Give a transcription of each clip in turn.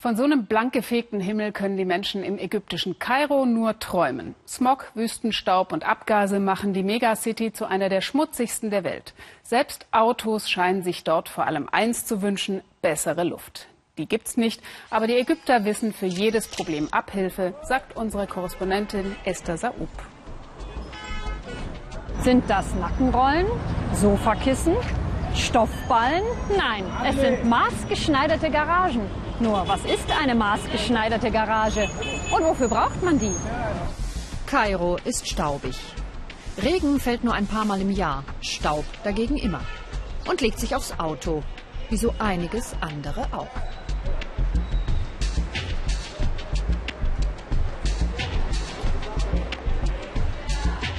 Von so einem blank gefegten Himmel können die Menschen im ägyptischen Kairo nur träumen. Smog, Wüstenstaub und Abgase machen die Megacity zu einer der schmutzigsten der Welt. Selbst Autos scheinen sich dort vor allem eins zu wünschen, bessere Luft. Die gibt's nicht, aber die Ägypter wissen für jedes Problem Abhilfe, sagt unsere Korrespondentin Esther Saub. Sind das Nackenrollen, Sofakissen, Stoffballen? Nein, es sind maßgeschneiderte Garagen. Nur, was ist eine maßgeschneiderte Garage? Und wofür braucht man die? Kairo ist staubig. Regen fällt nur ein paar Mal im Jahr, Staub dagegen immer. Und legt sich aufs Auto, wie so einiges andere auch.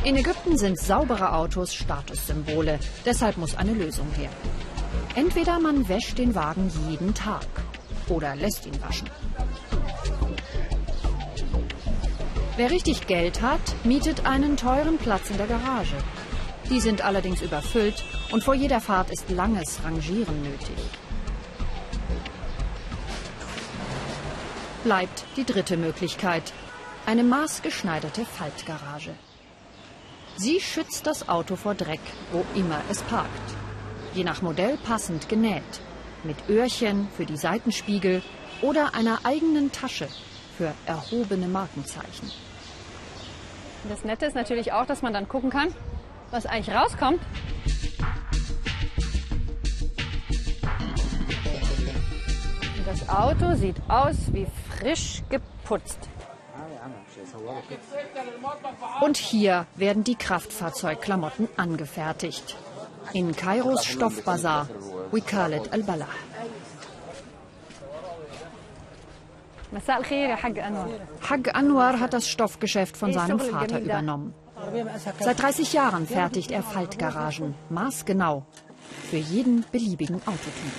In Ägypten sind saubere Autos Statussymbole. Deshalb muss eine Lösung her. Entweder man wäscht den Wagen jeden Tag oder lässt ihn waschen. Wer richtig Geld hat, mietet einen teuren Platz in der Garage. Die sind allerdings überfüllt und vor jeder Fahrt ist langes Rangieren nötig. Bleibt die dritte Möglichkeit, eine maßgeschneiderte Faltgarage. Sie schützt das Auto vor Dreck, wo immer es parkt. Je nach Modell passend genäht mit Öhrchen für die Seitenspiegel oder einer eigenen Tasche für erhobene Markenzeichen. Das Nette ist natürlich auch, dass man dann gucken kann, was eigentlich rauskommt. Das Auto sieht aus wie frisch geputzt. Und hier werden die Kraftfahrzeugklamotten angefertigt. In Kairos Stoffbazar, Wikalet al-Balah. Hag Anwar hat das Stoffgeschäft von seinem Vater übernommen. Seit 30 Jahren fertigt er Faltgaragen, maßgenau, für jeden beliebigen Autotyp.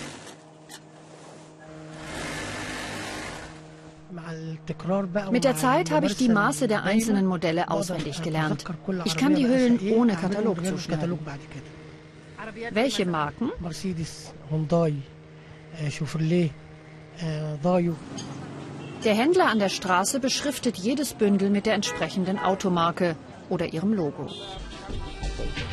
Mit der Zeit habe ich die Maße der einzelnen Modelle auswendig gelernt. Ich kann die Hüllen ohne Katalog zuschneiden. Welche Marken? Mercedes, Hyundai, Chevrolet, Daewoo. Der Händler an der Straße beschriftet jedes Bündel mit der entsprechenden Automarke oder ihrem Logo.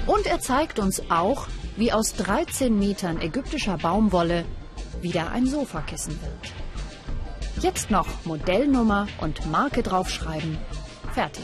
Und er zeigt uns auch, wie aus 13 Metern ägyptischer Baumwolle wieder ein Sofakissen wird. Jetzt noch Modellnummer und Marke draufschreiben. Fertig.